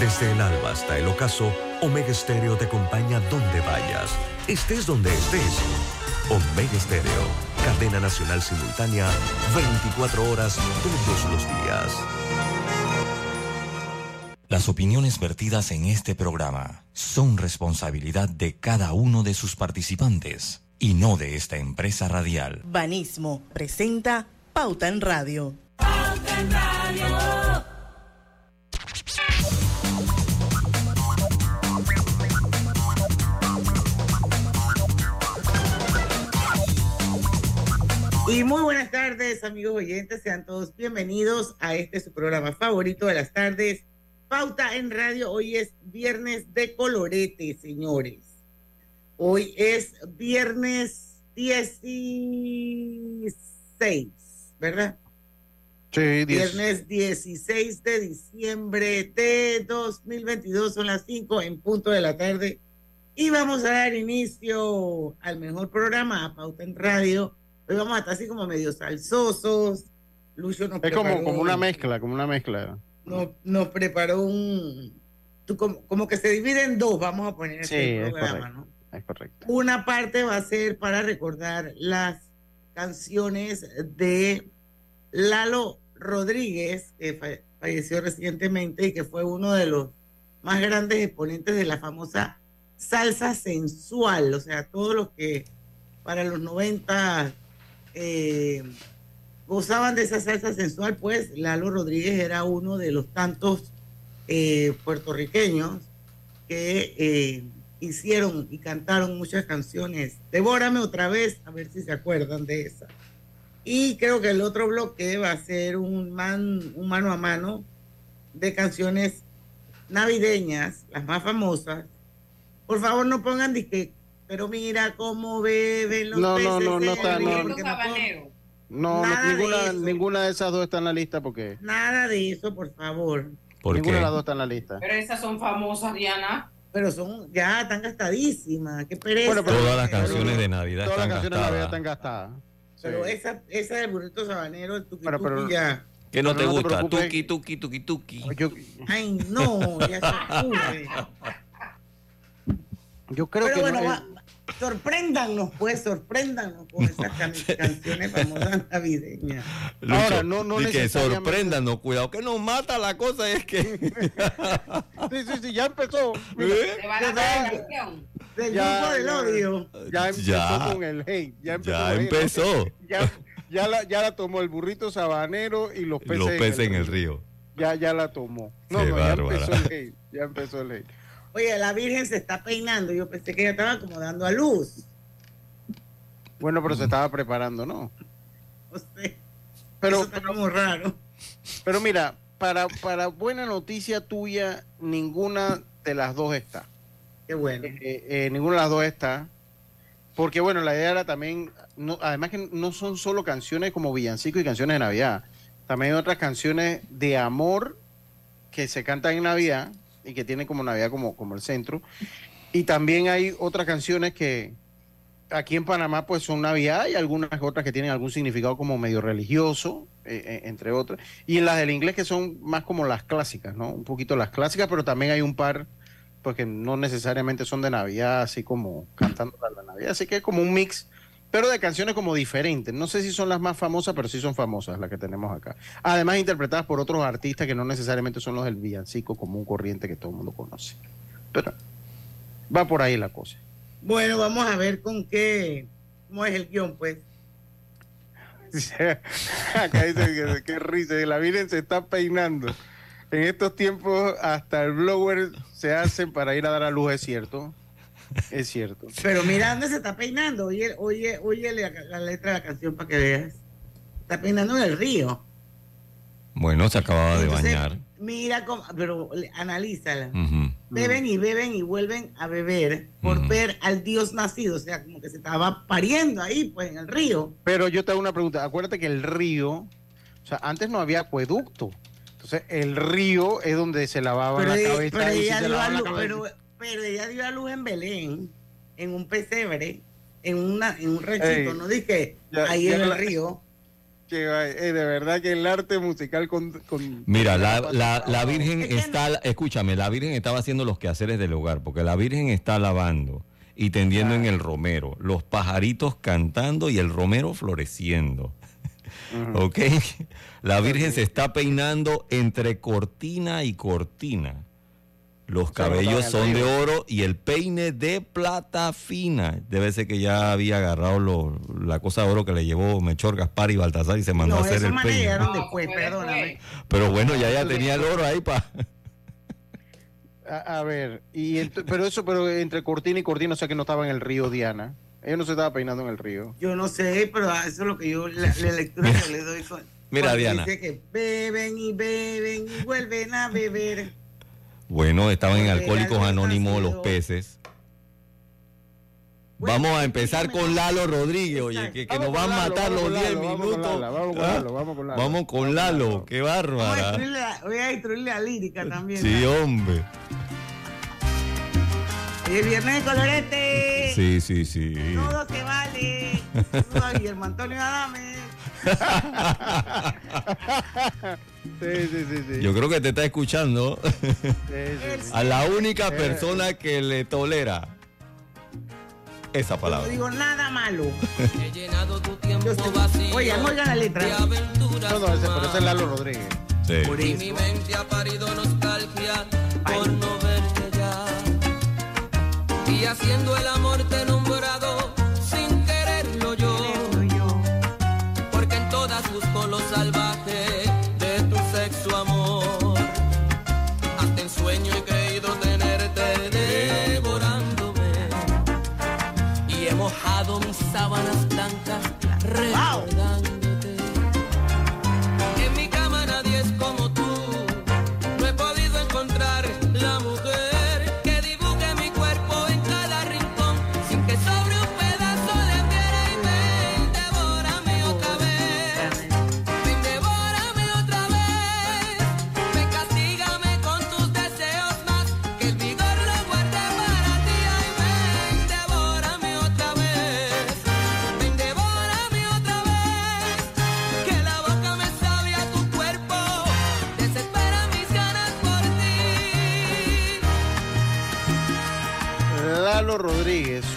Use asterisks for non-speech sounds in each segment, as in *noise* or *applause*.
Desde el alba hasta el ocaso, Omega Stereo te acompaña donde vayas, estés donde estés. Omega Stereo, cadena nacional simultánea, 24 horas todos los días. Las opiniones vertidas en este programa son responsabilidad de cada uno de sus participantes y no de esta empresa radial. Banismo presenta Pauta en Radio. Pauta en Radio. Y muy buenas tardes, amigos oyentes. Sean todos bienvenidos a este su programa favorito de las tardes, Pauta en Radio. Hoy es viernes de colorete, señores. Hoy es viernes 16, ¿verdad? Sí, Viernes 16 de diciembre de 2022, son las 5 en punto de la tarde. Y vamos a dar inicio al mejor programa, a Pauta en Radio Hoy vamos a estar así como medio salsosos. Lucio nos Es como, como una mezcla, como una mezcla. Nos, preparó un... como, que se divide en dos, vamos a poner este programa, ¿no? Es correcto. Una parte va a ser para recordar las canciones de Lalo Rodríguez, que falleció recientemente y que fue uno de los más grandes exponentes de la famosa salsa sensual, o sea, todos los que para los 90 eh, gozaban de esa salsa sensual, pues Lalo Rodríguez era uno de los tantos eh, puertorriqueños que eh, hicieron y cantaron muchas canciones. Devórame otra vez, a ver si se acuerdan de esa. Y creo que el otro bloque va a ser un, un mano a mano de canciones navideñas, las más famosas. Por favor, no pongan de que pero mira cómo beben los no, peces. No, no, no está. No, no, ninguna, de ninguna de esas dos está en la lista porque. Nada de eso, por favor. ninguna de las dos está en la lista. Pero esas son famosas, Diana. Pero son ya tan gastadísimas. Qué pereza. todas las canciones de Navidad todas están las canciones gastadas. de Navidad están gastadas. Pero esa, esa del burrito sabanero, el tuki, tuki ya. ¿Qué no te no gusta? Te tuki, tuki, tuki, tuki. Yo, Ay, no, ya se *laughs* ocurre. Yo creo Pero que. bueno, no, va, sorpréndanos, pues, sorpréndanos con esas can canciones famosas navideñas. Lucho, Ahora, no, no y que sorpréndanos, cuidado, que nos mata la cosa es que... Sí, sí, sí, ya empezó. Mira, ¿Eh? Te van a dar la canción. Del Ya, grupo del odio. ya empezó Ya. con el hate. Ya empezó. Ya empezó. Ya, ya, la, ya la tomó el burrito sabanero y los peces, Los peces en el río. Ya, ya la tomó. No, Qué no, ya empezó el hate. Ya empezó el hate. Oye, la Virgen se está peinando. Yo pensé que ella estaba como dando a luz. Bueno, pero se estaba preparando, ¿no? No sé. Pero, Eso está como raro. pero mira, para, para buena noticia tuya, ninguna de las dos está. Qué bueno. Eh, eh, ninguna de las dos está. Porque bueno, la idea era también, no, además que no son solo canciones como villancico y canciones de Navidad, también hay otras canciones de amor que se cantan en Navidad y que tienen como Navidad como, como el centro. Y también hay otras canciones que aquí en Panamá pues son Navidad y algunas otras que tienen algún significado como medio religioso, eh, eh, entre otras. Y en las del inglés que son más como las clásicas, ¿no? Un poquito las clásicas, pero también hay un par pues que no necesariamente son de Navidad, así como cantando la Navidad, así que es como un mix, pero de canciones como diferentes. No sé si son las más famosas, pero sí son famosas las que tenemos acá. Además interpretadas por otros artistas que no necesariamente son los del villancico común corriente que todo el mundo conoce. Pero va por ahí la cosa. Bueno, vamos a ver con qué, cómo es el guion, pues. *laughs* Acá dice que risa, la Virgen se está peinando. En estos tiempos hasta el blower se hacen para ir a dar a luz, es cierto. Es cierto. Pero mira dónde se está peinando. Oye, oye, oye la, la letra de la canción para que veas. Está peinando en el río. Bueno, se acababa de Entonces, bañar. Mira cómo, pero analízala. Beben y beben y vuelven a beber por ver al Dios nacido. O sea, como que se estaba pariendo ahí, pues, en el río. Pero yo te hago una pregunta. Acuérdate que el río, o sea, antes no había acueducto. Entonces, el río es donde se lavaban Pero, la cabeza. pero y si se dio a lavaban la luz, cabeza- pero, pero ella dio a luz en Belén, en un pesebre, en, una, en un rechito. Ey, no dije ya- ahí ya en el la- río. Que eh, de verdad que el arte musical con... con- Mira, la, la- la Virgen Es está, escúchame, la Virgen estaba haciendo los quehaceres del hogar, porque la Virgen está lavando y tendiendo en el romero, los pajaritos cantando y el romero floreciendo. *laughs* ¿Ok? La Virgen se está peinando entre cortina y cortina. Los cabellos el son de oro y el peine de plata fina. Debe ser que ya había agarrado lo- la cosa de oro que le llevó Melchor Gaspar y Baltasar y se mandó No, a hacer el peine. No, después, perdóname. Pero bueno, ya ya tenía el oro ahí para... A, a ver, y ent- pero eso, pero entre cortina y cortina, o sea que no estaba en el río Diana. Ella no se estaba peinando en el río. Yo no sé, pero eso es lo que yo, la, la *laughs* lectura que le doy con. Mira, Diana. Dice que beben y beben y vuelven a beber. Bueno, estaban en Alcohólicos Anónimos los peces. Vamos a empezar con Lalo Rodríguez, oye, que, que nos van a matar los con 10 Lalo, vamos con minutos. Vamos con ¿Ah? Lalo, vamos con Lalo. Vamos con Lalo, qué bárbara. voy a destruirle la lírica también. Sí, hombre. El viernes de colorete. Sí, sí, sí. Todo se vale. *laughs* Saludos a Guillermo Antonio Adame. Sí, sí, sí, sí. Yo creo que te está escuchando Sí, sí, sí. a la única Eh. persona que le tolera esa No palabra. digo nada malo. *laughs* He llenado tu tiempo Yo sé- vacío Oigan, oigan la letra. No, no, ese, pero ese es. Lalo Rodríguez. Sí. Por Y eso. mi mente ha parido nostalgia Ay. por no verte ya. Y haciendo el amor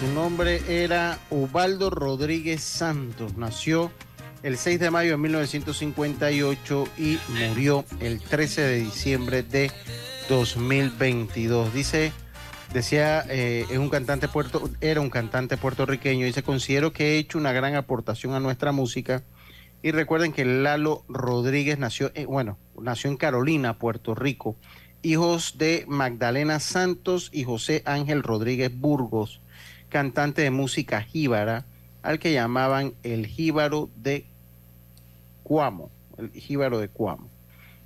su nombre era Ubaldo Rodríguez Santos. Nació el 6 de mayo de 1958 y murió el 13 de diciembre de 2022. Dice, decía, eh, es un cantante puerto, era un cantante puertorriqueño. Dice, considero que he hecho una gran aportación a nuestra música. Y recuerden que Lalo Rodríguez nació, en- bueno, nació en Carolina, Puerto Rico hijos de Magdalena Santos y José Ángel Rodríguez Burgos, cantante de música jíbara, al que llamaban el jíbaro de Cuamo, el jíbaro de Cuamo.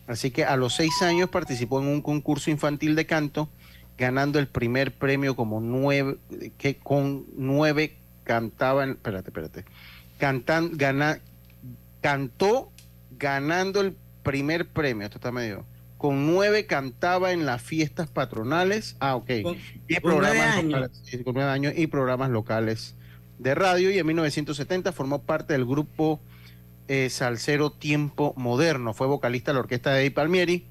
Así que a los seis años participó en un concurso infantil de canto, ganando el primer premio como nueve, que con nueve cantaban, espérate, espérate, cantan, gana, cantó ganando el primer premio, esto está medio, con nueve cantaba en las fiestas patronales, ah, ok, Con- y con nueve programas años. locales, sí, con nueve años y programas locales de radio y en 1970 formó parte del grupo eh, Salsero Tiempo Moderno, fue vocalista de la orquesta de Eddie Palmieri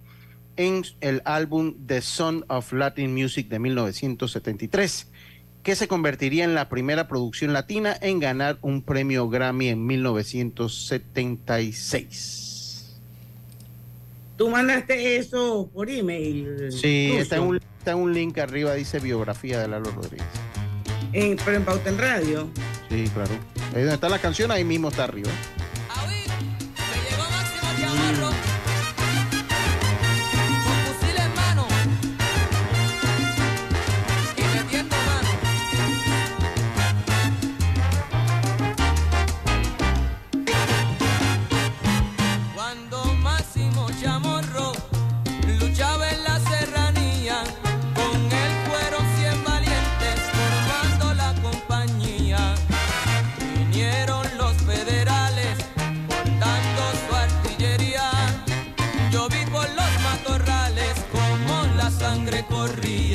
en el álbum The Son of Latin Music de 1973 que se convertiría en la primera producción latina en ganar un premio Grammy en 1976. Tú mandaste eso por email. Sí, está en, un, está en un link arriba, dice biografía de Lalo Rodríguez. En- pero en Pauta en Radio. Sí, claro. Ahí donde está la canción, ahí mismo está arriba. Sangre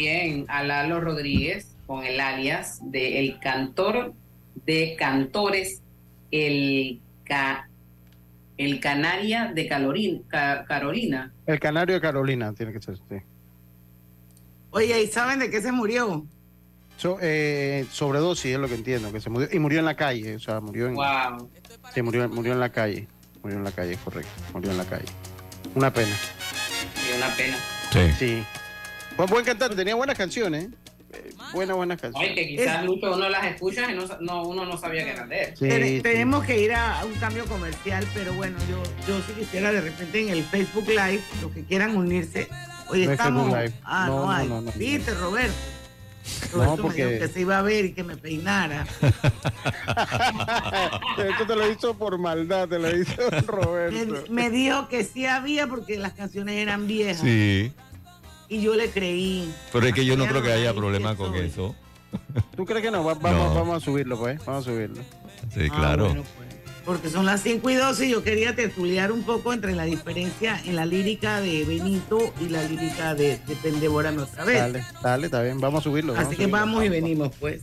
también a Lalo Rodríguez con el alias de el cantor de cantores, el, ca- el Canaria de Calorín- Ca- Carolina. El canario de Carolina tiene que ser, sí. Oye, ¿y saben de qué se murió? So- eh, sobredosis es lo que entiendo, que se murió. Y murió en la calle, o sea, murió en, Wow. sí, murió, murió en la calle. Murió en la calle, correcto. Murió en la calle. Una pena. Y una pena. Sí. Sí. Fue buen cantante, tenía buenas canciones. eh, buenas, buenas Oye, canciones. que quizás Lucho uno las escucha y no, no- uno no sabía que eran de él. Sí, Ten- sí. Tenemos que ir a, un cambio comercial, pero bueno, yo, yo sí quisiera de repente en el Facebook Live, los que quieran unirse. Hoy No hay estamos. Ah, No, no, no, hay. no, no. Viste, Roberto. No, Roberto porque- me dijo que se iba a ver y que me peinara. *laughs* Esto te lo hizo por maldad, te lo hizo *laughs* Me, Roberto. me dijo que sí había porque las canciones eran viejas. Sí. Y yo le creí. Pero es que yo no creo que haya problema que con soy. eso. ¿Tú crees que no? Va- vamos, No. vamos a subirlo, pues. Vamos a subirlo. Sí, Ah, claro. bueno, pues. Porque son las 5 y 12 y yo quería tertuliar un poco entre la diferencia en la lírica de Benito y la lírica de, de Pendebórame otra vez. Dale, dale, está bien. Vamos a subirlo. Así que subirlo. vamos y venimos, pues.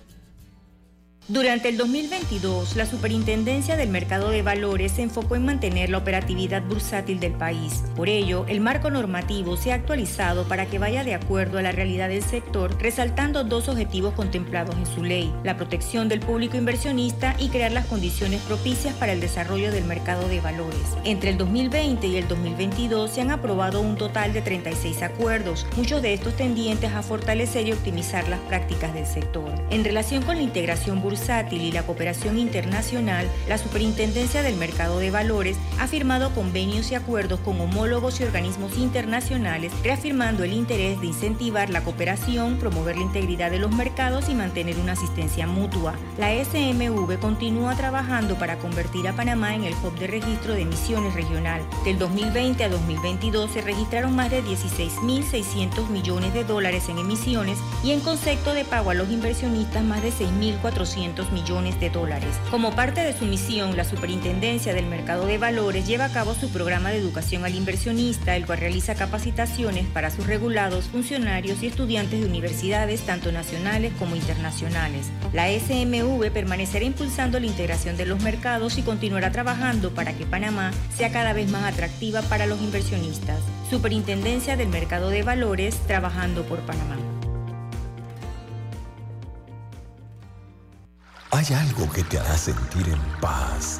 Durante el 2022, la Superintendencia del Mercado de Valores se enfocó en mantener la operatividad bursátil del país. Por ello, el marco normativo se ha actualizado para que vaya de acuerdo a la realidad del sector, resaltando dos objetivos contemplados en su ley, la protección del público inversionista y crear las condiciones propicias para el desarrollo del mercado de valores. Entre el 2020 y el 2022 se han aprobado un total de 36 acuerdos, muchos de estos tendientes a fortalecer y optimizar las prácticas del sector. En relación con la integración bursátil, y la cooperación internacional, la Superintendencia del Mercado de Valores ha firmado convenios y acuerdos con homólogos y organismos internacionales, reafirmando el interés de incentivar la cooperación, promover la integridad de los mercados y mantener una asistencia mutua. La SMV continúa trabajando para convertir a Panamá en el hub de registro de emisiones regional. Del 2020 a 2022 se registraron más de 16.600 millones de dólares en emisiones y en concepto de pago a los inversionistas más de 6.400 200 millones de dólares. Como parte de su misión, la Superintendencia del Mercado de Valores lleva a cabo su programa de educación al inversionista, el cual realiza capacitaciones para sus regulados, funcionarios y estudiantes de universidades tanto nacionales como internacionales. La SMV permanecerá impulsando la integración de los mercados y continuará trabajando para que Panamá sea cada vez más atractiva para los inversionistas. Superintendencia del Mercado de Valores, trabajando por Panamá. Hay algo que te hará sentir en paz,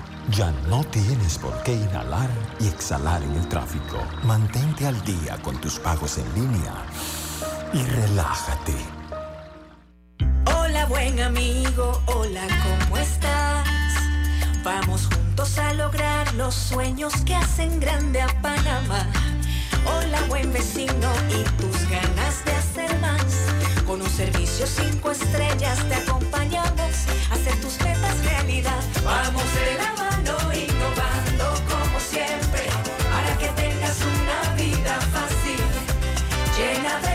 Ya no tienes por qué inhalar y exhalar en el tráfico. Mantente al día con tus pagos en línea y relájate. Hola buen amigo, hola, ¿cómo estás? Vamos juntos a lograr los sueños que hacen grande a Panamá. Hola buen vecino y tus ganas de hacer más. Con un servicio cinco estrellas te acompañamos a hacer tus metas realidad. Vamos de la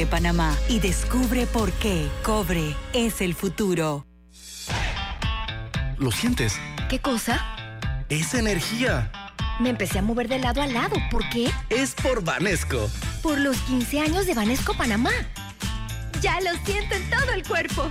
Cobre Panamá y descubre por qué Cobre es el futuro. ¿Lo sientes? ¿Qué cosa? Es energía. Me empecé a mover de lado a lado. ¿Por qué? Es por Vanesco. Por los 15 años de Vanesco Panamá. Ya lo siento en todo el cuerpo.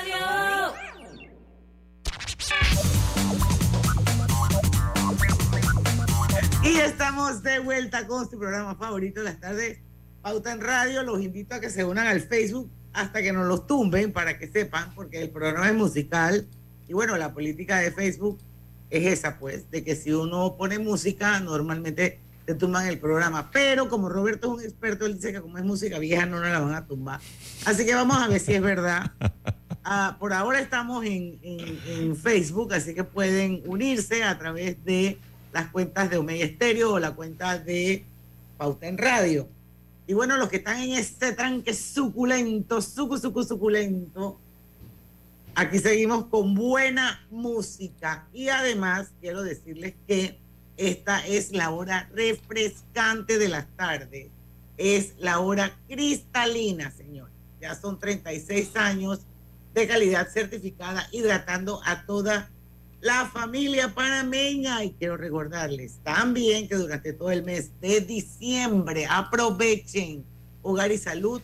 Y estamos de vuelta con su programa favorito de las tardes, Pauta en Radio. Los invito a que se unan al Facebook hasta que nos los tumben para que sepan, porque el programa es musical. Y bueno, la política de Facebook es esa, pues, de que si uno pone música, normalmente te tumban el programa. Pero como Roberto es un experto, él dice que como es música vieja, no nos la van a tumbar. Así que vamos a ver si es verdad. Ah, por ahora estamos en, en- Facebook, así que pueden unirse a través de las cuentas de Omega Estéreo o la cuenta de Pauta en Radio. Y bueno, los que están en este tranque suculento, sucu, sucu, suculento, aquí seguimos con buena música. Y además, quiero decirles que esta es la hora refrescante de las tardes. Es la hora cristalina, señores. Ya son 36 años de calidad certificada, hidratando a toda la familia panameña. Y quiero recordarles también que durante todo el mes de diciembre aprovechen Hogar y Salud.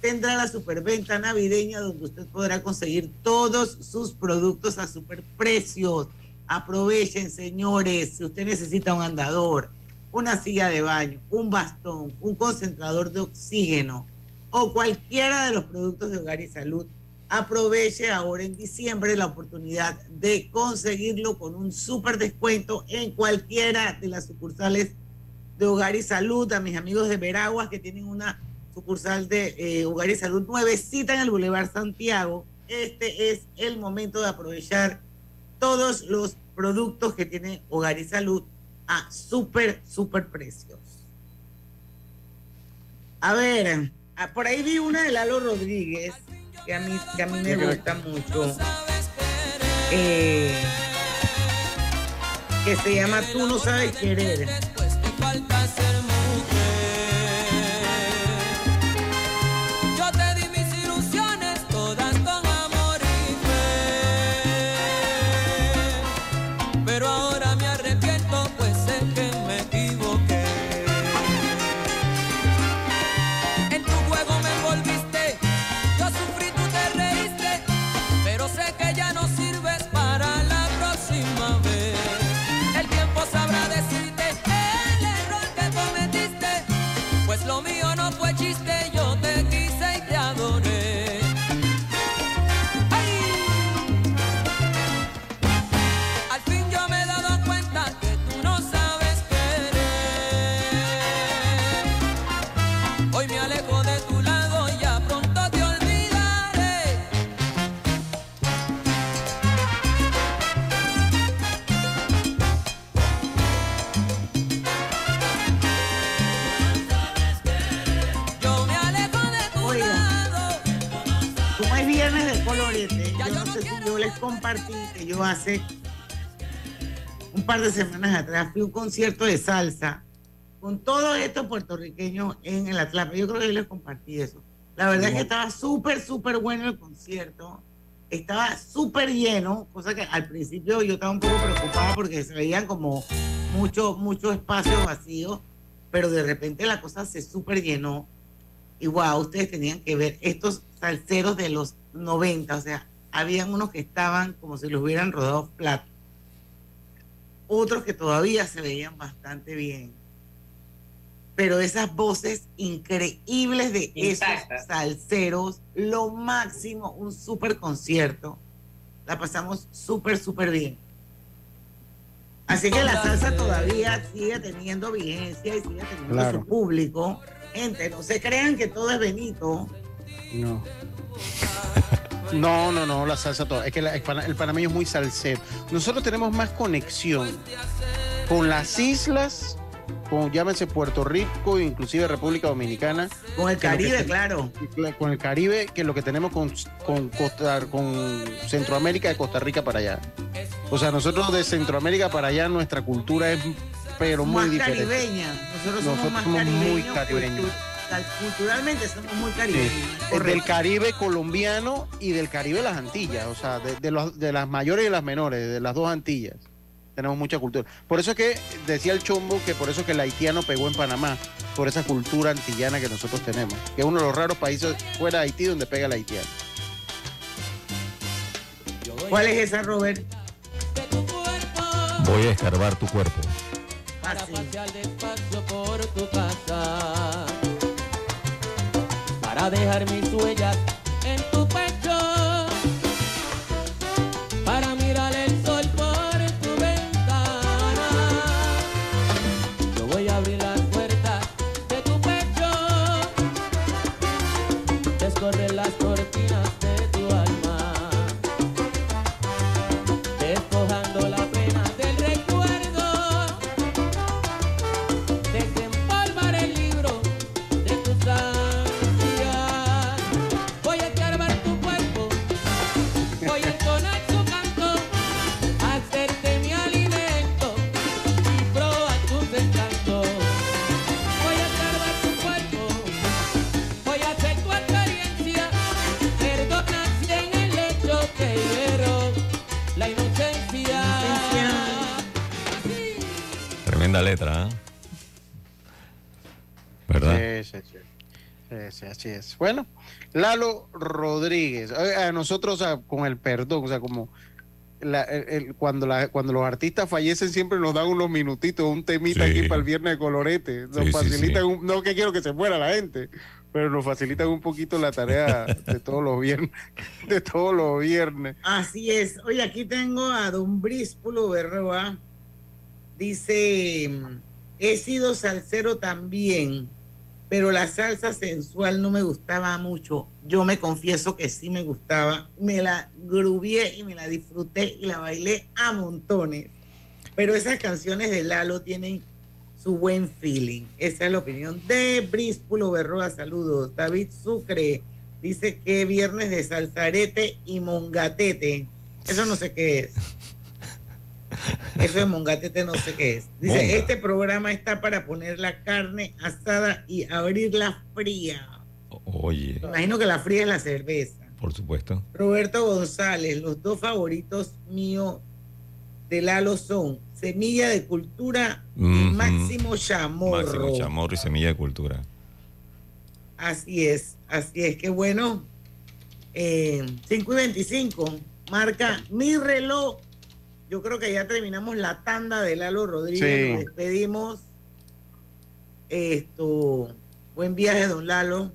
Tendrá la superventa navideña donde usted podrá conseguir todos sus productos a superprecios. Aprovechen, señores, si usted necesita un andador, una silla de baño, un bastón, un concentrador de oxígeno o cualquiera de los productos de Hogar y Salud aproveche ahora en diciembre la oportunidad de conseguirlo con un súper descuento en cualquiera de las sucursales de Hogar y Salud. A mis amigos de Veraguas que tienen una sucursal de eh, Hogar y Salud nuevecita en el Boulevard Santiago. Este es el momento de aprovechar todos los productos que tiene Hogar y Salud a súper, súper precios. A ver, ah, por ahí vi una de Lalo Rodríguez, que a mí, que a mí me gusta mucho, eh, que se llama Tú no sabes querer. Compartí que yo hace un par de semanas atrás fui a un concierto de salsa con todos estos puertorriqueños en el Atlapa. Yo creo que yo les compartí eso. La verdad es que estaba súper, súper bueno el concierto. Estaba súper lleno, cosa que al principio yo estaba un poco preocupada porque se veían como mucho, mucho espacio vacío, pero de repente la cosa se súper llenó. Y wow, ustedes tenían que ver estos salseros de los 90, o sea, habían unos que estaban como si los hubieran rodado plato, otros que todavía se veían bastante bien. Pero esas voces increíbles de esos salseros, lo máximo, un súper concierto. La pasamos súper, súper bien. Así que la salsa todavía sigue teniendo vigencia y sigue teniendo Claro. su público. Gente, no se crean que todo es Benito. No. *laughs* No, no, no, la salsa toda. Es que la- el, pana- el panameño es muy salsero. Nosotros tenemos más conexión con las islas, con llámese Puerto Rico, inclusive República Dominicana. Con el que Caribe, claro. Con el Caribe, que lo que tenemos con, con, Costa, con Centroamérica de Costa Rica para allá. O sea, nosotros de Centroamérica para allá, nuestra cultura es pero muy más diferente. caribeña. Nosotros somos Nosotros más somos muy caribeños. Culturalmente somos muy Sí, caribeños. del. Caribe colombiano y del Caribe las Antillas, o sea, de, de los- de las mayores y las menores, de las dos Antillas. Tenemos mucha cultura. Por eso es que decía el chombo que por eso es que el haitiano pegó en Panamá, por esa cultura antillana que nosotros tenemos, que es uno de los raros países fuera de Haití donde pega el haitiano. ¿Cuál es esa, Robert? Voy a escarbar tu cuerpo. para pasear despacio por tu casa, para dejar mis huellas 13, así es. Bueno, Lalo Rodríguez, eh, a nosotros con el perdón, o sea, como cuando, cuando los artistas fallecen siempre nos dan unos minutitos, un temita aquí para el viernes de colorete, nos facilitan, un, no que quiero que se muera la gente, pero nos facilitan un poquito la tarea de todos los viernes, *laughs* de todos los viernes. Así es, oye, aquí tengo a Don Bríspulo Berroa, dice, he sido salsero también pero la salsa sensual no me gustaba mucho. Yo me confieso que sí me gustaba. Me la grubié y me la disfruté y la bailé a montones. Pero esas canciones de Lalo tienen su buen feeling. Esa es la opinión de Bríspulo Berroa. Saludos. David Sucre dice que viernes de salsarete y mongatete. Eso no sé qué es. Eso de mongatete no sé qué es. Dice, Monga. este programa está para poner la carne asada y abrirla fría. Oye, Me imagino que la fría es la cerveza. por supuesto. Roberto González, los dos favoritos míos de Lalo son Semilla de Cultura y. Máximo Chamorro. Máximo Chamorro y Semilla de Cultura. Así es, así es que bueno. Eh, 5 y 25, marca mi reloj. Yo creo que ya terminamos la tanda de Lalo Rodríguez. Sí. Nos despedimos. Esto, buen viaje, don Lalo.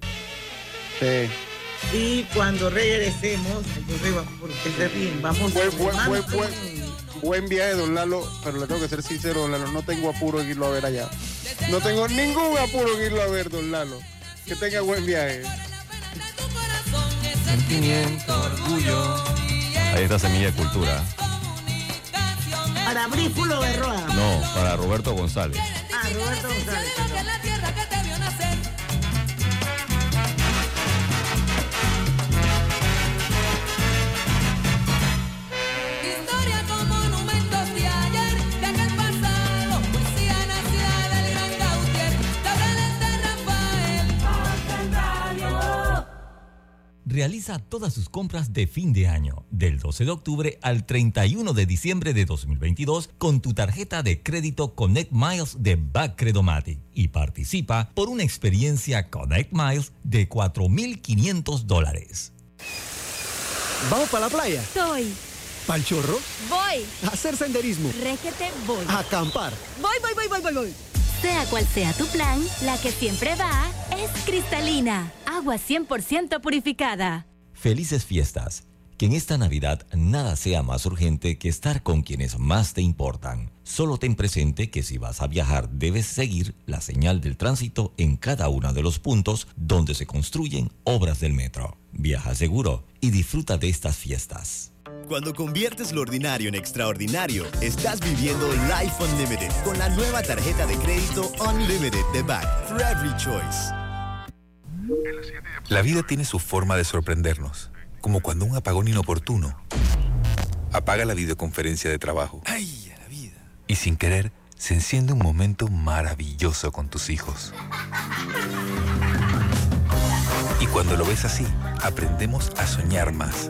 Sí. Y cuando regresemos, entonces vamos, porque se ríen, vamos. Buen, buen, buen, buen viaje, don Lalo, pero le tengo que ser sincero, don Lalo, no tengo apuro en irlo a ver allá. No tengo ningún apuro en irlo a ver, don Lalo. Que tenga buen viaje. Sentimiento, orgullo. Ahí está Semilla de Cultura. Para Brífulo Berroa. No, para Roberto González. Ah, Roberto González. perdón. Realiza todas sus compras de fin de año, del 12 de octubre al 31 de diciembre de 2022, con tu tarjeta de crédito Connect Miles de Backcredomatic y participa por una experiencia Connect Miles de 4.500 dólares. ¿Vamos para la playa? Soy. ¿Pal chorro? Voy. ¿A hacer senderismo? Régete, voy. ¿A acampar? Voy, voy, voy, voy, voy, voy. Sea cual sea tu plan, la que siempre va es cristalina. Agua 100% purificada. Felices fiestas. Que en esta Navidad nada sea más urgente que estar con quienes más te importan. Solo ten presente que si vas a viajar debes seguir la señal del tránsito en cada uno de los puntos donde se construyen obras del metro. Viaja seguro y disfruta de estas fiestas. Cuando conviertes lo ordinario en extraordinario, estás viviendo Life Unlimited con la nueva tarjeta de crédito Unlimited de Back for Every Choice. La vida tiene su forma de sorprendernos, como cuando un apagón inoportuno apaga la videoconferencia de trabajo. ¡Ay, a la vida! Y sin querer, se enciende un momento maravilloso con tus hijos. Y cuando lo ves así, aprendemos a soñar más,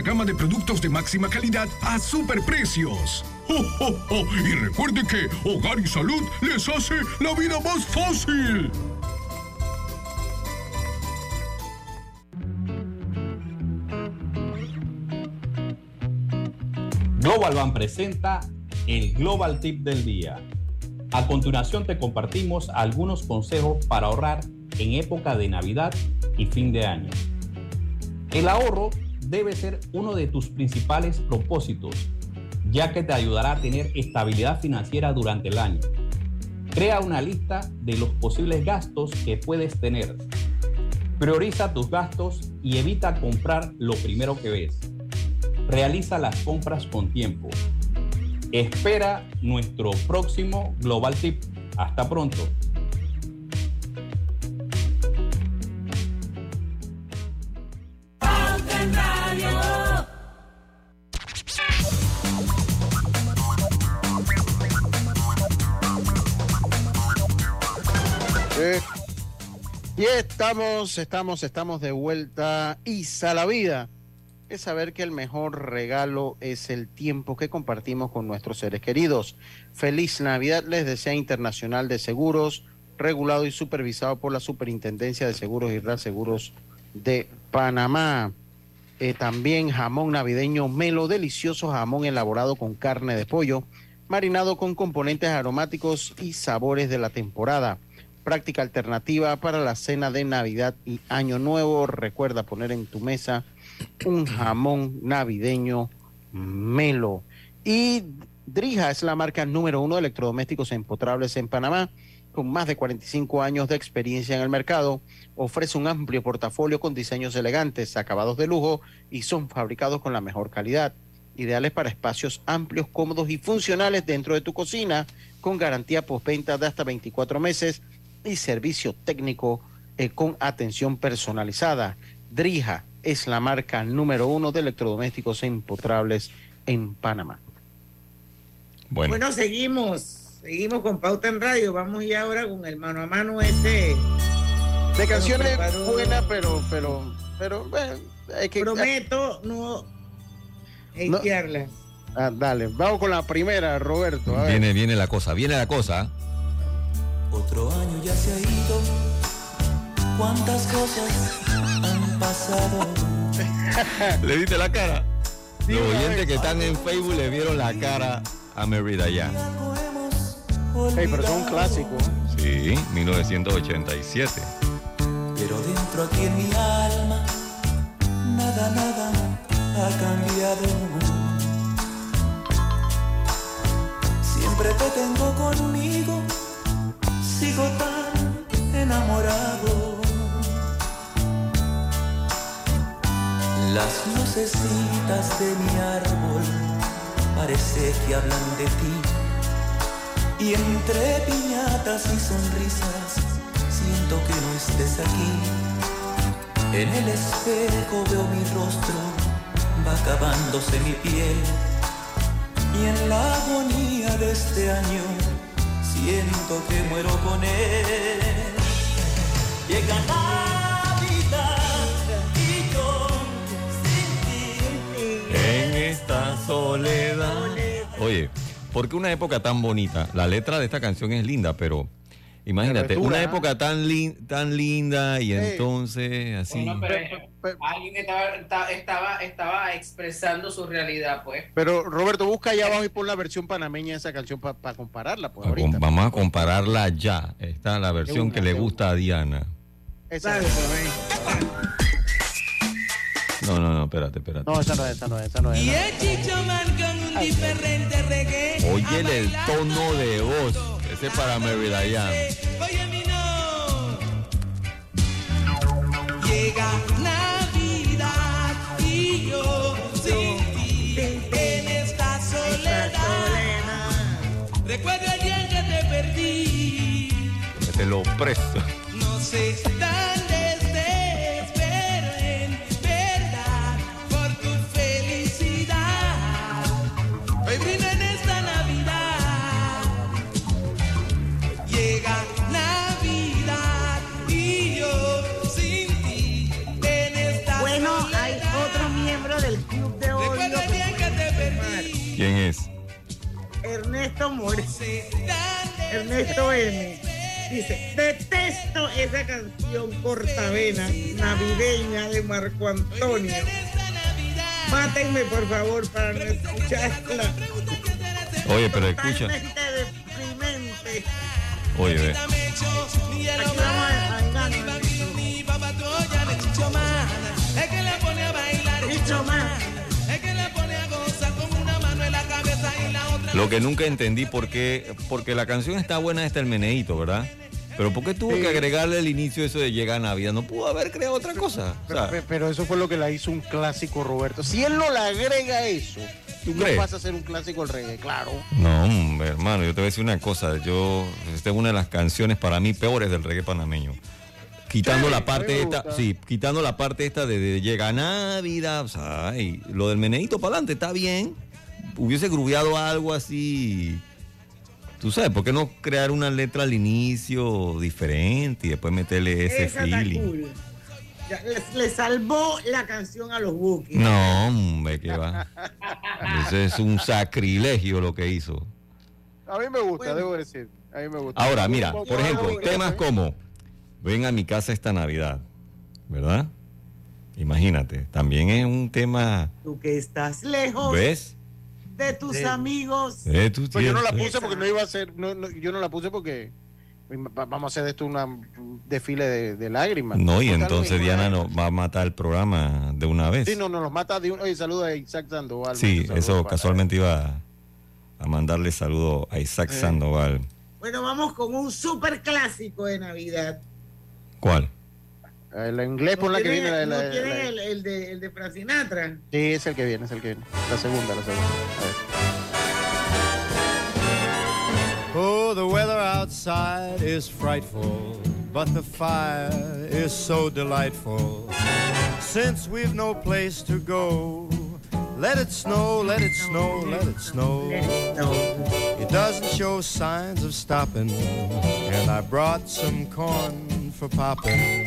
gama de productos de máxima calidad a superprecios. ¡Oh, oh, oh! Y recuerde que Hogar y Salud les hace la vida más fácil. Global Ban presenta el Global Tip del día. A continuación te compartimos algunos consejos para ahorrar en época de Navidad y fin de año. El ahorro debe ser uno de tus principales propósitos, ya que te ayudará a tener estabilidad financiera durante el año. Crea una lista de los posibles gastos que puedes tener. Prioriza tus gastos y evita comprar lo primero que ves. Realiza las compras con tiempo. Espera nuestro próximo Global Tip. Hasta pronto. Y estamos, estamos, estamos de vuelta. Y la vida es saber que el mejor regalo es el tiempo que compartimos con nuestros seres queridos. Feliz Navidad les desea Internacional de Seguros, regulado y supervisado por la Superintendencia de Seguros y Reaseguros de Panamá. Eh, también jamón navideño Melo, delicioso jamón elaborado con carne de pollo, marinado con componentes aromáticos y sabores de la temporada. Práctica alternativa para la cena de Navidad y Año Nuevo. Recuerda poner en tu mesa un jamón navideño Melo. Y Drija es la marca número uno de electrodomésticos empotrables en Panamá con más de 45 años de experiencia en el mercado, ofrece un amplio portafolio con diseños elegantes, acabados de lujo y son fabricados con la mejor calidad, ideales para espacios amplios, cómodos y funcionales dentro de tu cocina, con garantía postventa de hasta 24 meses y servicio técnico eh, con atención personalizada. Drija es la marca número uno de electrodomésticos empotrables en Panamá. Bueno, Bueno, seguimos. Seguimos con Pauta en Radio. Vamos ya ahora con el mano a mano este. De canciones buenas, pero, pero, pero, bueno, hay que... Prometo no No. hatearlas. Ah, dale, vamos con la primera, Roberto. a ver. viene, viene la cosa, viene la cosa. Otro año ya se ha ido. ¿Cuántas cosas han pasado? *laughs* ¿Le viste la cara? Los oyentes que están en Facebook le vieron la cara a Mary Dayan. Ey, pero son un clásico. Sí, 1987. Pero dentro aquí en mi alma, nada, nada ha cambiado. Siempre te tengo conmigo, sigo tan enamorado. Las lucecitas de mi árbol parece que hablan de ti. Y entre piñatas y sonrisas siento que no estés aquí. En el espejo veo mi rostro, va acabándose mi piel. Y en la agonía de este año siento que muero con él. Llega Navidad y yo sin ti. En esta soledad. Oye, porque una época tan bonita, la letra de esta canción es linda, pero imagínate, Pero es una época tan, lin- tan linda y entonces así. Bueno, pero eh, alguien estaba, estaba, estaba, expresando su realidad, pues. Pero Roberto, busca allá abajo y pon la versión panameña de esa canción para compararla, pues ahorita. Vamos a compararla ya. Esta es la versión una, que le gusta a Diana. Esa No, no, no, espérate, espérate. No, esa no es, esa no es, esa no es. Y el Chicho Man con un diferente reggae. Óyele el tono de voz. Ese es para Mary Diane. Oye, mi no. Llega Navidad y yo sin ti en esta soledad. Recuerdo el día en que te perdí. Te lo presto. No sé dónde Ernesto M. Dice, detesto esa canción cortavena navideña de Marco Antonio. Mátenme por favor para no escucharla. Oye, pero escucha. Deprimente. Oye, ve. Aquí vamos a- a engañar. Es que le pone a bailar Lo que nunca entendí por qué, porque la canción está buena hasta el meneíto, ¿verdad? Pero ¿por qué tuvo Sí. que agregarle el inicio eso de llega Navidad? No pudo haber creado otra cosa. Pero, pero eso fue lo que la hizo un clásico, Roberto. Si él no le agrega eso, ¿Tú no pasa a ser un clásico el reggae, claro. no, hombre, hermano, yo te voy a decir una cosa. Yo, esta es una de las canciones para mí peores del reggae panameño. Quitando Sí, la parte esta, sí, quitando la parte esta de, de llega Navidad, o sea, y lo del meneíto para adelante está bien. Hubiese grubeado algo así. Tú sabes, ¿por qué no crear una letra al inicio diferente y después meterle ese Esa feeling? cool. Ya, le, le salvó la canción a los Bookies. No, hombre, que va. Ese es un sacrilegio lo que hizo. A mí me gusta, debo decir. A mí me gusta. Ahora, mira, por ejemplo, temas como Ven a mi casa esta Navidad, ¿verdad? Imagínate, también es un tema, Tú que estás lejos ¿ves? De tus amigos. Eh, Pues yo no la puse porque no iba a ser, no, no, yo no la puse porque va- vamos a hacer de esto una- un desfile de, de lágrimas. No, y entonces Diana nos va a matar el programa de una vez. Sí, no, nos los mata de un. Oye, saluda a Isaac Sandoval. Sí, saludos eso casualmente iba a mandarle saludo a Isaac Sí. Sandoval. Bueno, vamos con un super clásico de Navidad. ¿Cuál? Eh, el inglés, ¿No la que viene. La, no la- quieren la- el, el de, el de Frank Sinatra? Sí, es el que viene, es el que viene. La segunda, la segunda. A ver. Oh, the weather outside is frightful, but the fire is so delightful. Since we've no place to go, let it snow, let it snow, let it snow. It doesn't show signs of stopping, and I brought some corn for popping.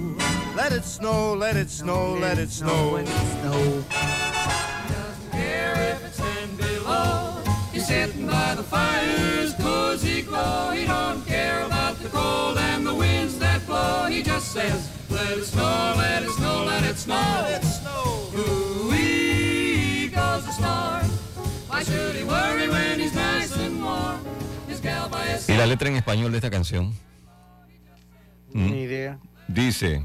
let it snow, let it snow, let it snow. Let it snow. care if it's 10 below. He's sitting by the fire's cozy glow. He don't care about the cold and the winds that blow. He just says, let it snow, let it snow, let it snow. Let it snow. Ooh-wee goes the star. Why should he worry when he's nice and warm? His gal by his ¿Y la letra en español de esta canción? ¿Mm? Ni idea. Dice,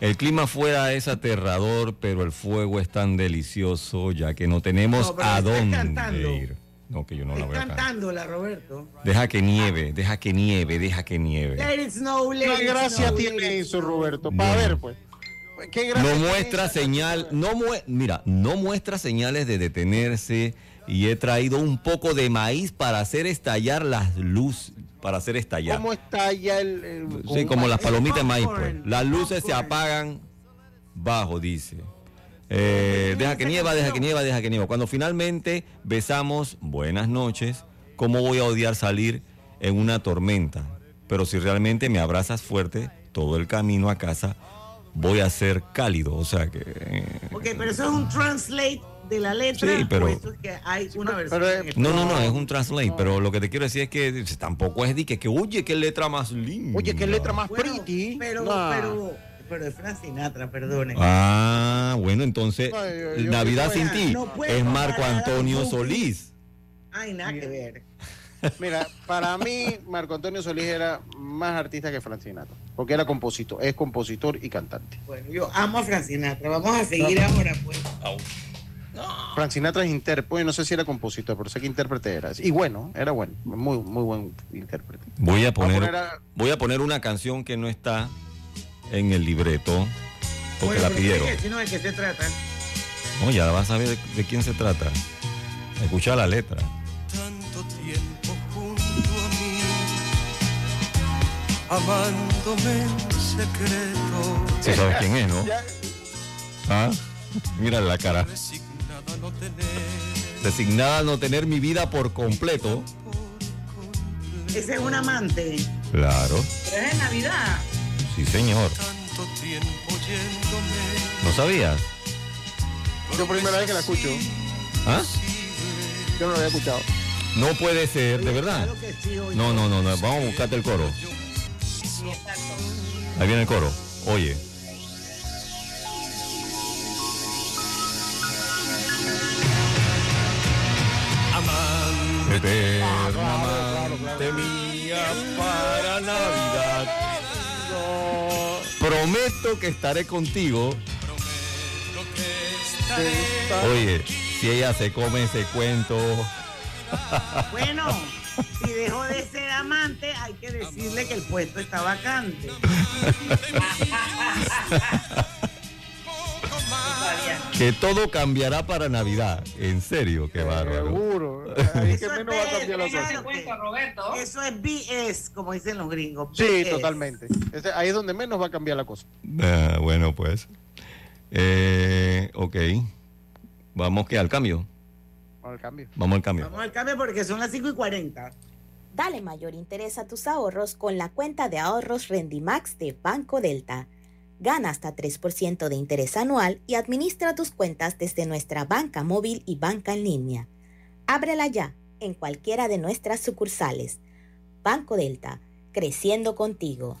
el clima fuera es aterrador, pero el fuego es tan delicioso, ya que no tenemos No, a dónde cantando. ir. No, que yo no la voy a cantar. Cantándola, Roberto. Deja que nieve, deja que nieve, deja que nieve. Let it snow, let ¿Qué gracia snow, tiene let eso. Roberto? Para ver, pues. ¿Qué gracia No tiene muestra esa señal, no mue- mira, no muestra señales de detenerse y he traído un poco de maíz para hacer estallar las luces, para hacer estallar. ¿Cómo está ya el. el- Sí, como las palomitas de maíz, pues. Las luces se apagan bajo, dice. Eh, deja que nieva, deja que nieva, deja que nieva. Cuando finalmente besamos, buenas noches, ¿cómo voy a odiar salir en una tormenta? Pero si realmente me abrazas fuerte, todo el camino a casa voy a ser cálido. O sea que... eh, Ok, pero eso es un translate de la letra. Sí, pero- o eso es que hay una versión. pero, No, no, no, es un translate, pero lo que te quiero decir es que tampoco es de que, que oye, qué letra más linda. Oye, qué letra más Bueno, pretty. Pero, Nah. pero, pero es Frank Sinatra, perdone. Ah, bueno, entonces No, yo- yo- Navidad yo- sin ti no es Marco Antonio. Solís. Ay, nada que ver. *laughs* Mira, para mí, Marco Antonio Solís era más artista que Frank Sinatra, porque era compositor, es compositor y cantante. Bueno, yo amo a Frank Sinatra. Vamos a seguir ahora, pues. Frank Sinatra es intérprete, no sé si era compositor, pero sé que intérprete era. Y bueno, era bueno, muy, muy buen intérprete. Voy a poner, a- voy a poner una canción que no está en el libreto porque Bueno, la pidieron. Si no, ¿de qué se trata? No, ya vas a ver de, de quién se trata. Escucha la letra. tanto tiempo junto a mí, amándome en secreto. Sí sabes quién es, ¿no? ¿Ah? Mira la cara. Designada a no tener mi vida por completo. Ese es un amante. Claro. Pero es en Navidad. Sí, señor. tanto tiempo yéndome. ¿No sabías? Yo primera vez que la escucho, ¿Ah? yo no la había escuchado. No puede ser, ¿de verdad? No, no, no, no. Vamos a buscarte el coro. Ahí viene el coro. Oye. Eterna amante mía para Navidad. Prometo que estaré contigo. Oye, si ella se come ese cuento. Bueno, si dejó de ser amante, hay que decirle que el puesto está vacante. *laughs* Que todo cambiará para Navidad. En serio, qué bárbaro. Seguro. *laughs* Ahí que menos va a cambiar la cosa. Eso es BS, como dicen los gringos. Sí, BS. totalmente. Ese- ahí es donde menos va a cambiar la cosa. Ah, bueno, pues. Eh, ok. Vamos que al cambio. Al cambio. Vamos al cambio. Vamos al cambio porque son las 5 y 40. Dale mayor interés a tus ahorros con la cuenta de ahorros Rendimax de Banco Delta. Gana hasta 3% de interés anual y administra tus cuentas desde nuestra banca móvil y banca en línea. Ábrela ya en cualquiera de nuestras sucursales. Banco Delta, creciendo contigo.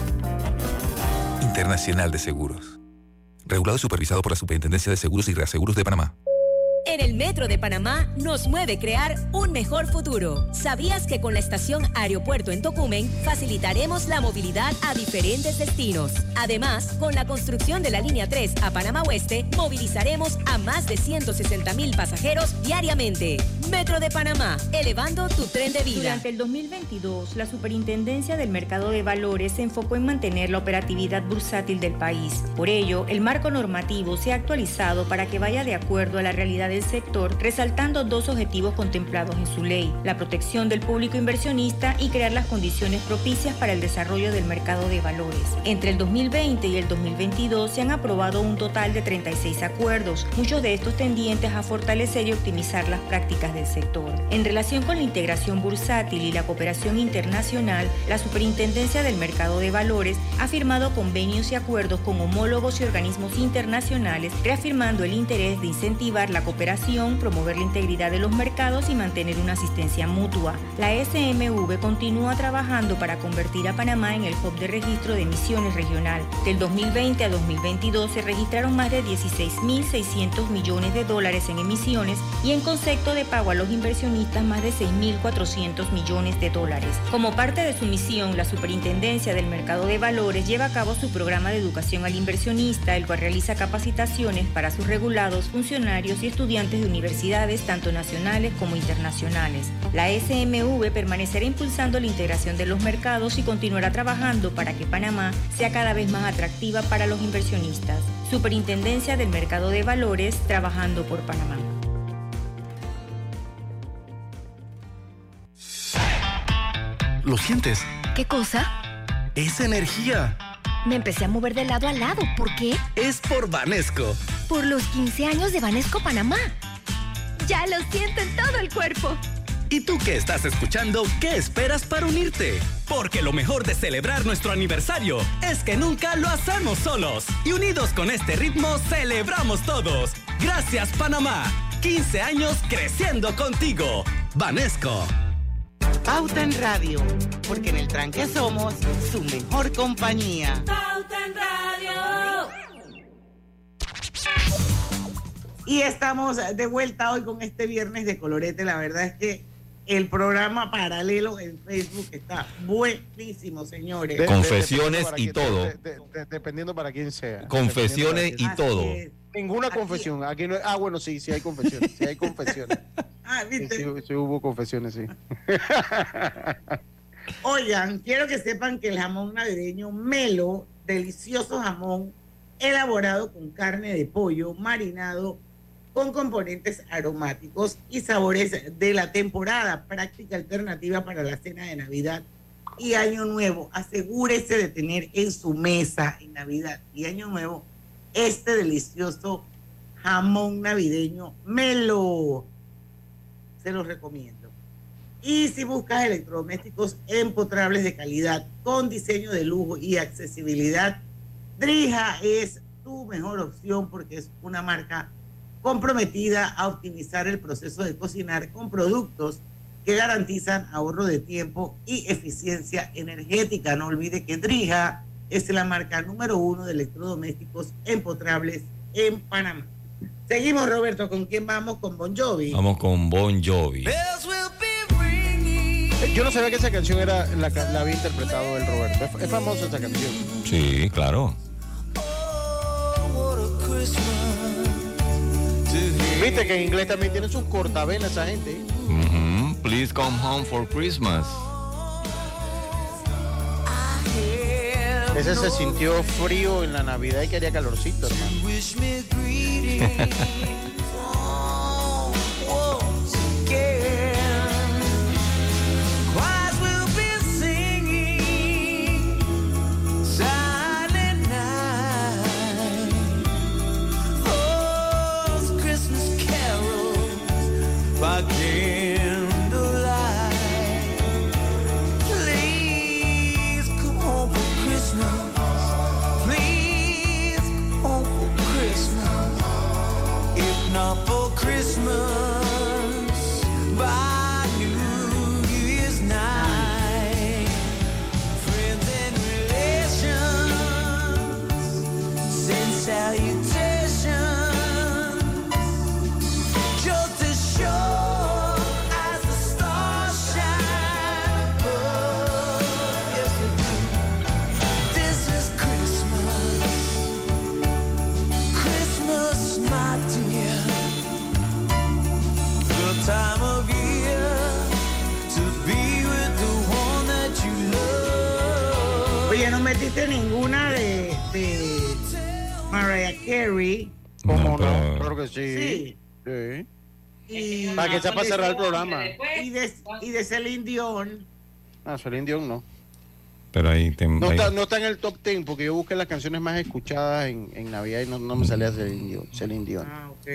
Internacional de Seguros. Regulado y supervisado por la Superintendencia de Seguros y Reaseguros de Panamá. En el Metro de Panamá nos mueve crear un mejor futuro. ¿Sabías que con la estación Aeropuerto en Tocumen facilitaremos la movilidad a diferentes destinos? Además, con la construcción de la línea 3 a Panamá Oeste, movilizaremos a más de 160 mil pasajeros diariamente. Metro de Panamá, elevando tu tren de vida. Durante el 2022, la Superintendencia del Mercado de Valores se enfocó en mantener la operatividad bursátil del país. Por ello, el marco normativo se ha actualizado para que vaya de acuerdo a la realidad del sector, resaltando dos objetivos contemplados en su ley, la protección del público inversionista y crear las condiciones propicias para el desarrollo del mercado de valores. Entre el 2020 y el 2022 se han aprobado un total de 36 acuerdos, muchos de estos tendientes a fortalecer y optimizar las prácticas del sector. En relación con la integración bursátil y la cooperación internacional, la Superintendencia del Mercado de Valores ha firmado convenios y acuerdos con homólogos y organismos internacionales, reafirmando el interés de incentivar la cooperación, promover la integridad de los mercados y mantener una asistencia mutua. La SMV continúa trabajando para convertir a Panamá en el hub de registro de emisiones regional. Del 2020 a 2022 se registraron más de 16.600 millones de dólares en emisiones y en concepto de pago a los inversionistas más de 6.400 millones de dólares. Como parte de su misión, la Superintendencia del Mercado de Valores lleva a cabo su programa de educación al inversionista, el cual realiza capacitaciones para sus regulados, funcionarios y estudiantes de universidades tanto nacionales como internacionales. La SMV permanecerá impulsando la integración de los mercados y continuará trabajando para que Panamá sea cada vez más atractiva para los inversionistas. Superintendencia del Mercado de Valores, trabajando por Panamá. ¿Lo sientes? ¿Qué cosa? Esa energía. Me empecé a mover de lado a lado. ¿Por qué? Es por Vanesco. Por los 15 años de Banesco Panamá. Ya lo siento en todo el cuerpo. ¿Y tú que estás escuchando, qué esperas para unirte? Porque lo mejor de celebrar nuestro aniversario es que nunca lo hacemos solos. Y unidos con este ritmo, celebramos todos. Gracias, Panamá. 15 años creciendo contigo. Vanesco. Pauta en Radio, porque en el tranque somos su mejor compañía. Y estamos de vuelta hoy con este viernes de colorete. La verdad es que el programa paralelo en Facebook está buenísimo, señores. De- Confesiones y todo. de- de- de- dependiendo para quién sea. Confesiones y todo. Ninguna confesión. Aquí no, ah, bueno, sí, sí hay confesiones. Sí hay confesiones. *laughs* Ah, Sí, sí, sí hubo confesiones, sí. *laughs* Oigan, quiero que sepan que el jamón navideño Melo, delicioso jamón elaborado con carne de pollo marinado con componentes aromáticos y sabores de la temporada, práctica alternativa para la cena de Navidad y Año Nuevo, asegúrese de tener en su mesa en Navidad y Año Nuevo este delicioso jamón navideño Melo. Se los recomiendo. Y si buscas electrodomésticos empotrables de calidad con diseño de lujo y accesibilidad, Drija es tu mejor opción porque es una marca comprometida a optimizar el proceso de cocinar con productos que garantizan ahorro de tiempo y eficiencia energética. No olvide que Drija es la marca número uno de electrodomésticos empotrables en Panamá. Seguimos, Roberto, ¿con quién vamos? Con Bon Jovi. Vamos con Bon Jovi. Yo no sabía que esa canción era la, la había interpretado el Roberto. Es, es famosa esa canción. Sí, claro. Viste que en inglés también tiene sus cortavenas esa gente. ¿eh? Ujú. Please come home for Christmas. Ese se sintió frío en la Navidad y quería calorcito, hermano. Metiste ninguna de, de Mariah Carey. ¿Cómo no? pero- Claro que sí. Sí. Sí. Y, Para que sea para cerrar el programa. y de, y de Celine Dion. Ah, Celine Dion no. Pero ahí te. No ahí- está, no está en el top 10 porque yo busqué las canciones más escuchadas en, en Navidad y no, no me salía Celine Dion. Celine Dion. Ah, ok.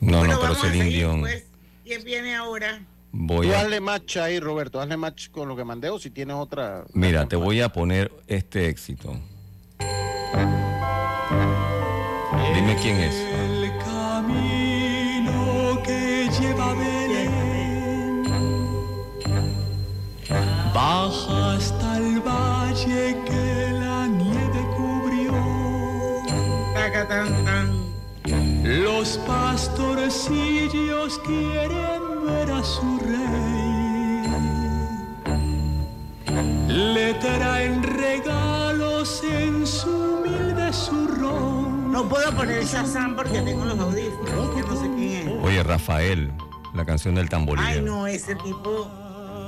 No, Bueno, no, pero vamos a Celine seguir, Dion. pues. ¿Quién viene ahora? Voy Tú a. hazle match ahí, Roberto. Hazle match con lo que mandé o si tienes otra. Mira, te voy a poner este éxito. Dime quién es. El camino que lleva a Belén baja hasta el valle que la nieve cubrió. Los pastorcillos quieren ver a su rey. Le traen regalos en su humilde zurrón. No puedo poner Shazam porque tengo los audífonos. Que no sé quién es. Oye, Rafael, la canción del Ay, tamborilero. no, ese tipo.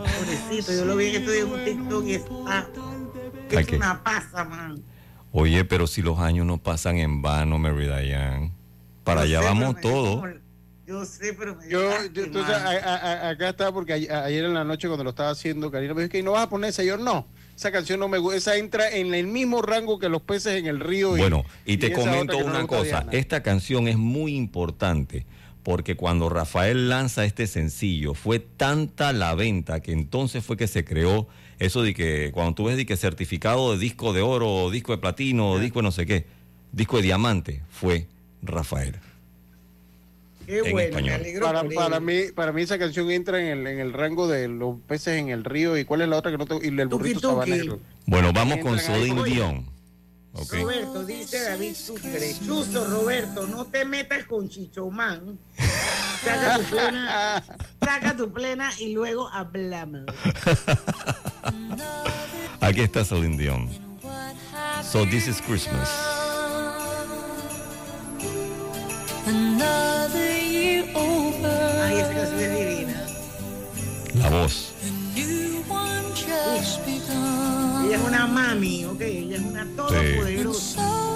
Pobrecito. Yo lo vi en estos días en un TikTok y está. Ay, Es qué- una pasa, man. Oye, pero si los años no pasan en vano, Mary Diane. Para allá sé, vamos todos. Yo sé, pero me Yo, entonces, a- a- a- acá está porque a- ayer en la noche cuando lo estaba haciendo, Karina me dijo que no vas a poner esa. Yo no, esa canción no me gusta. Esa entra en el mismo rango que los peces en el río. Bueno, y te comento no una cosa. Diana. Esta canción es muy importante porque cuando Rafael lanza este sencillo fue tanta la venta que entonces fue que se creó eso de que cuando tú ves de que certificado de disco de oro, disco de platino, disco de no sé qué, disco de diamante, fue Rafael. Qué en bueno, español. Para, para mí, para mí esa canción entra en el, en el rango de los peces en el río. ¿Y cuál es la otra que no te, Y el burrito Tuki, tuki. sabanero. Bueno, vamos con Oye. Dion. Ok. Roberto, dice David Sucre. Chuso, Roberto, no te metas con Chichomán. Saca tu plena, saca tu plena y luego hablamos. *laughs* Aquí está Celine Dion. So this is Christmas. Ay, esa canción es divina. La voz. Ella es una mami, ok, ella es una todopoderosa. So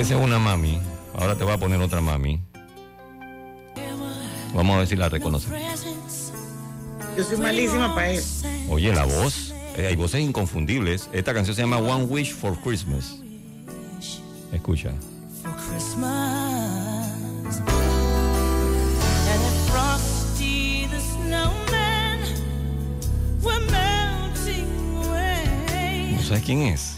Esa es una mami. Ahora te voy a poner otra mami. Vamos a ver si la reconoce. Yo soy malísima para eso. Oye, la voz. eh, hay voces inconfundibles. Esta canción se llama One Wish for Christmas. Escucha. for Christmas. And if Frosty the snowman were melting away, ¿No sabes quién es?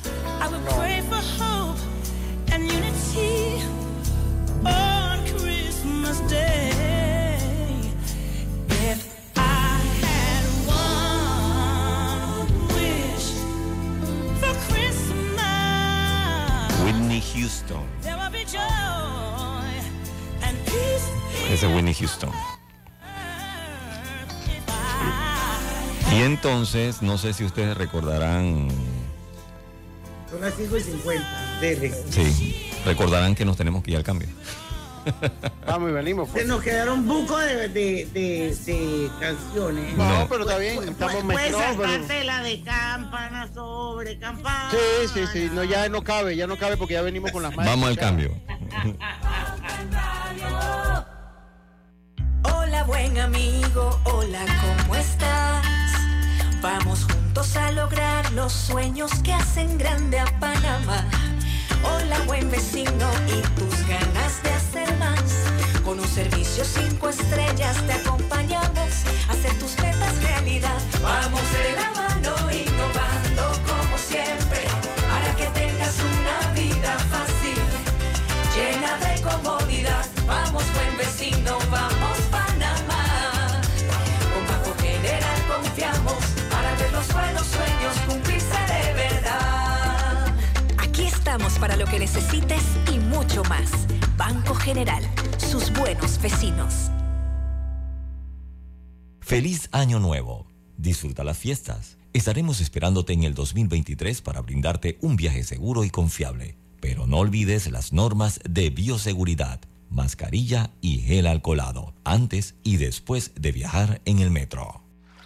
Es Whitney Houston. Y entonces, no sé si ustedes recordarán, Son las 5 y 50. Dele. sí, recordarán que nos tenemos que ir al cambio. *laughs* Vamos y venimos. Se nos quedaron buco de, de, de, de canciones. No, pero está bien, estamos Puedes mezclados. pero- la de campana sobre campana. Sí, sí, sí. No, ya no cabe, ya no cabe porque ya venimos con las manos. Vamos al cambio. *laughs* *laughs* Buen amigo, hola, ¿cómo estás? Vamos juntos a lograr los sueños que hacen grande a Panamá. Hola buen vecino y tus ganas de hacer más. Con un servicio cinco estrellas te acompañamos a hacer tus metas realidad. Vamos para lo que necesites y mucho más. Banco General, sus buenos vecinos. Feliz Año Nuevo. Disfruta las fiestas. Estaremos esperándote en el 2023 para brindarte un viaje seguro y confiable. Pero no olvides las normas de bioseguridad, mascarilla y gel alcoholado, antes y después de viajar en el metro.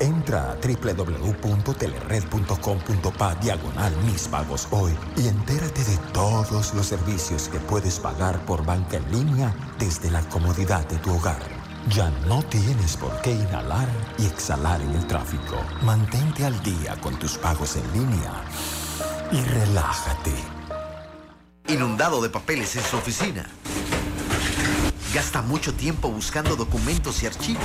Entra a www.telered.com.pa diagonal mis pagos hoy y entérate de todos los servicios que puedes pagar por banca en línea desde la comodidad de tu hogar. Ya no tienes por qué inhalar y exhalar en el tráfico. Mantente al día con tus pagos en línea y relájate. Inundado de papeles en su oficina. Gasta mucho tiempo buscando documentos y archivos.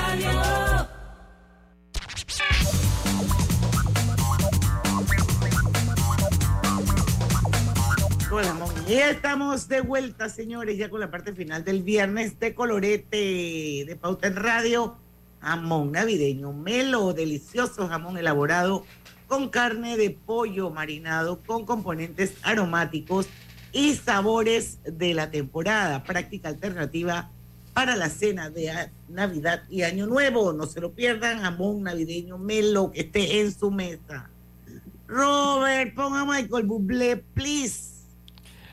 Y estamos de vuelta, señores, ya con la parte final del viernes de colorete de Pauta en Radio. Jamón navideño, melo, delicioso jamón elaborado con carne de pollo marinado con componentes aromáticos y sabores de la temporada. Práctica alternativa para la cena de Navidad y Año Nuevo. No se lo pierdan, jamón navideño melo que esté en su mesa. Robert, ponga Michael Bublé, please.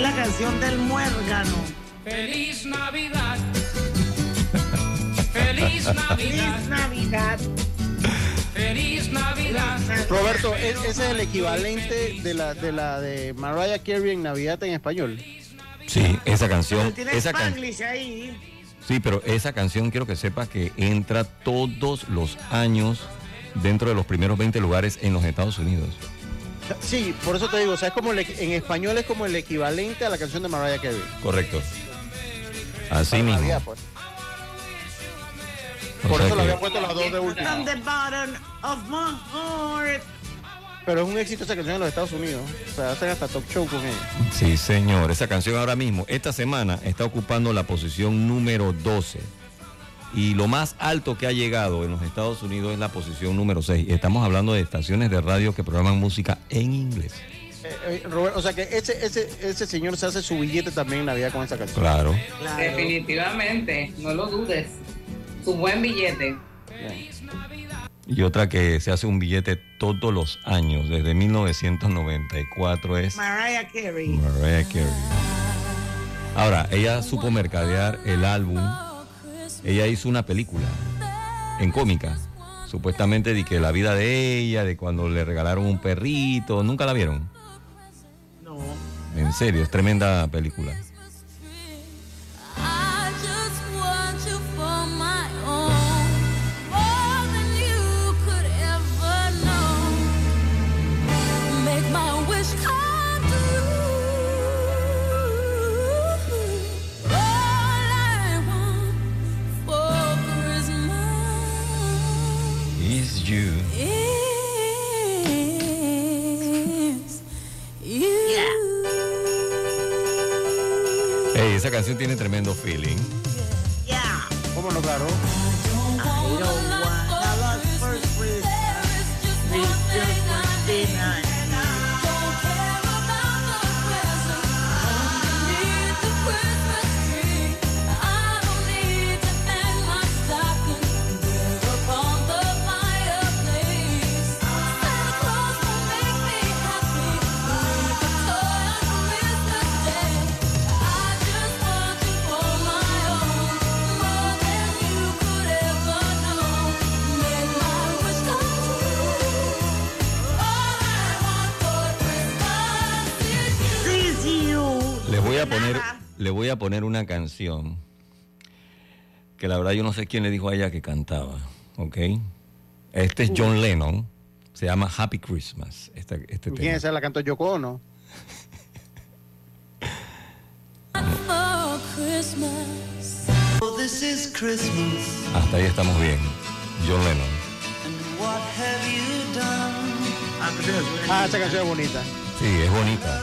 La canción del muérgano. Feliz Navidad. Feliz Feliz Navidad. Feliz Navidad. Roberto, ¿e- ese es el equivalente de la de la de Mariah Carey en Navidad en español. Sí, esa canción. Tiene Esa can- ahí. Sí, pero esa canción quiero que sepas que entra todos los años dentro de los primeros 20 lugares en los Estados Unidos. Sí, por eso te digo, o sea, es como el en español es como el equivalente a la canción de Mariah Carey. Correcto. Así Para mismo. Navidad, pues. O Por sea eso le que- había puesto las dos de última. Pero es un éxito esa canción en los Estados Unidos. O sea, hacen hasta talk show con ella. Sí, señor. Esa canción ahora mismo, esta semana, está ocupando la posición número 12. Y lo más alto que ha llegado en los Estados Unidos es la posición número 6. Estamos hablando de estaciones de radio que programan música en inglés. Eh, eh, Robert, o sea que ese, ese, ese señor se hace su billete también en Navidad con esa canción. Claro. Definitivamente, no lo dudes. Su buen billete. Y otra que se hace un billete todos los años, desde 1994, es Mariah Carey. Mariah Carey. Ahora, ella supo mercadear el álbum. Ella hizo una película en cómica. Supuestamente de que la vida de ella, de cuando le regalaron un perrito. ¿Nunca la vieron? No. En serio, es tremenda película. Esa canción tiene tremendo feeling. Yeah. ¿Cómo no, claro? I don't want a lot for Christmas. It's just one dinner. Les voy a poner una canción que la verdad yo no sé quién le dijo a ella que cantaba, ¿ok? Este es John Lennon, se llama Happy Christmas. Este, este ¿Quién tema. esa? ¿La cantó Yoko is Christmas. Hasta ahí estamos bien. John Lennon. Ah, esa canción es bonita. Sí, es bonita.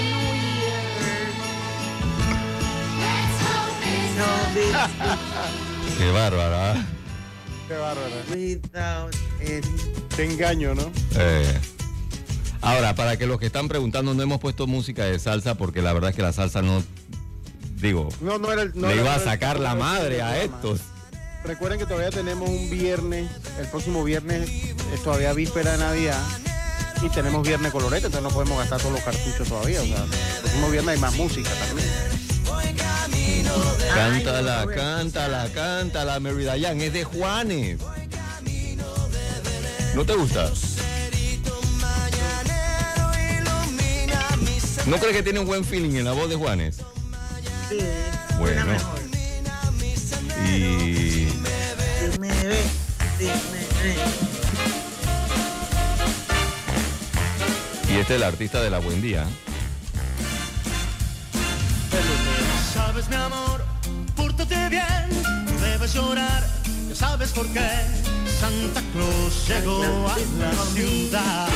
Qué bárbara. ¿ah? Qué any- Te engaño, ¿no? Eh. Ahora, para que los que están preguntando, no hemos puesto música de salsa porque la verdad es que la salsa no, digo, No, no era el. no le iba a el- sacar no la madre a estos. Recuerden que todavía tenemos un viernes, el próximo viernes es todavía víspera de Navidad y tenemos viernes colorete, entonces no podemos gastar todos los cartuchos todavía. O sea, el próximo viernes hay más música también. Cántala, cántala, cántala, Mary Dayan, es de Juanes. ¿No te gusta? ¿No crees que tiene un buen feeling en la voz de Juanes? Sí, Bueno. Y. Y este es el artista de la Buen Día. Sabes, mi amor, pórtate bien, no debes llorar, ya sabes por qué. Santa Claus llegó a la ciudad.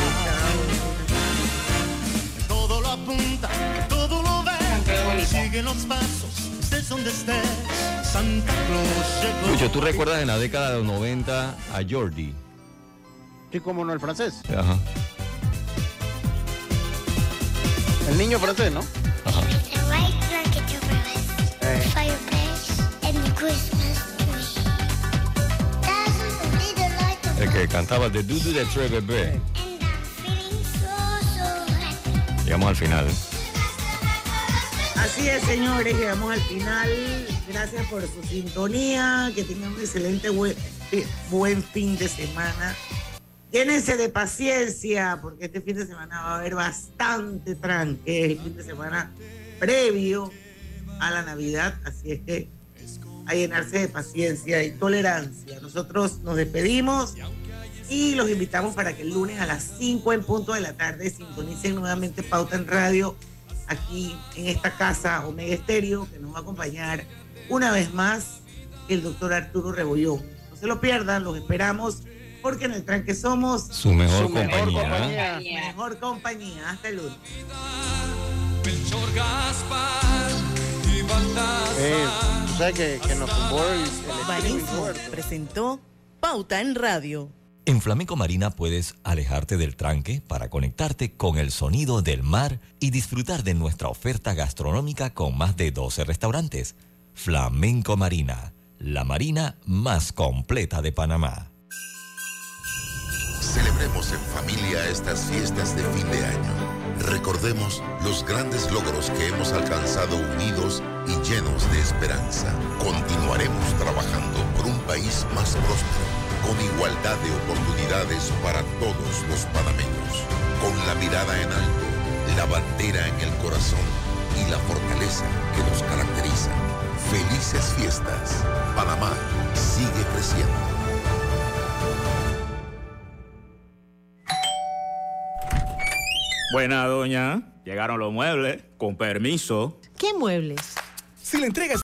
Todo lo apunta, todo lo ve, sigue los pasos, estés donde estés. Santa Claus llegó. Lucho, ¿tú recuerdas en la década de los 90 a Jordi? Sí, como no el francés. Ajá. El niño francés, ¿no? Cantaba de Dudu de Tres Bebé. Llegamos al final. Así es, señores, llegamos al final. Gracias por su sintonía. Que tengan un excelente buen, eh, buen fin de semana. Llénense de paciencia, porque este fin de semana va a haber bastante tranque. El fin de semana previo a la Navidad. Así es que a llenarse de paciencia y tolerancia. Nosotros nos despedimos y los invitamos para que el lunes a las 5 en punto de la tarde sintonicen nuevamente Pauta en Radio aquí en esta casa Omega Estéreo, que nos va a acompañar una vez más el doctor Arturo Rebollón. No se lo pierdan, los esperamos, porque en el tranque somos Su mejor Su mejor compañía. compañía. Mejor compañía. Hasta el lunes. Melchor Gaspar y Baltasar. Eh, tú sabes que, que nos el, presentó Pauta en Radio. En Flamenco Marina puedes alejarte del tranque para conectarte con el sonido del mar y disfrutar de nuestra oferta gastronómica con más de 12 restaurantes. Flamenco Marina, la marina más completa de Panamá. Celebremos en familia estas fiestas de fin de año. Recordemos los grandes logros que hemos alcanzado unidos y llenos de esperanza. Continuaremos trabajando por un país más próspero, con igualdad de oportunidades para todos los panameños. Con la mirada en alto, la bandera en el corazón y la fortaleza que nos caracteriza. Felices fiestas. Panamá sigue creciendo. Buena, doña. Llegaron los muebles. Con permiso. ¿Qué muebles? Si le entregas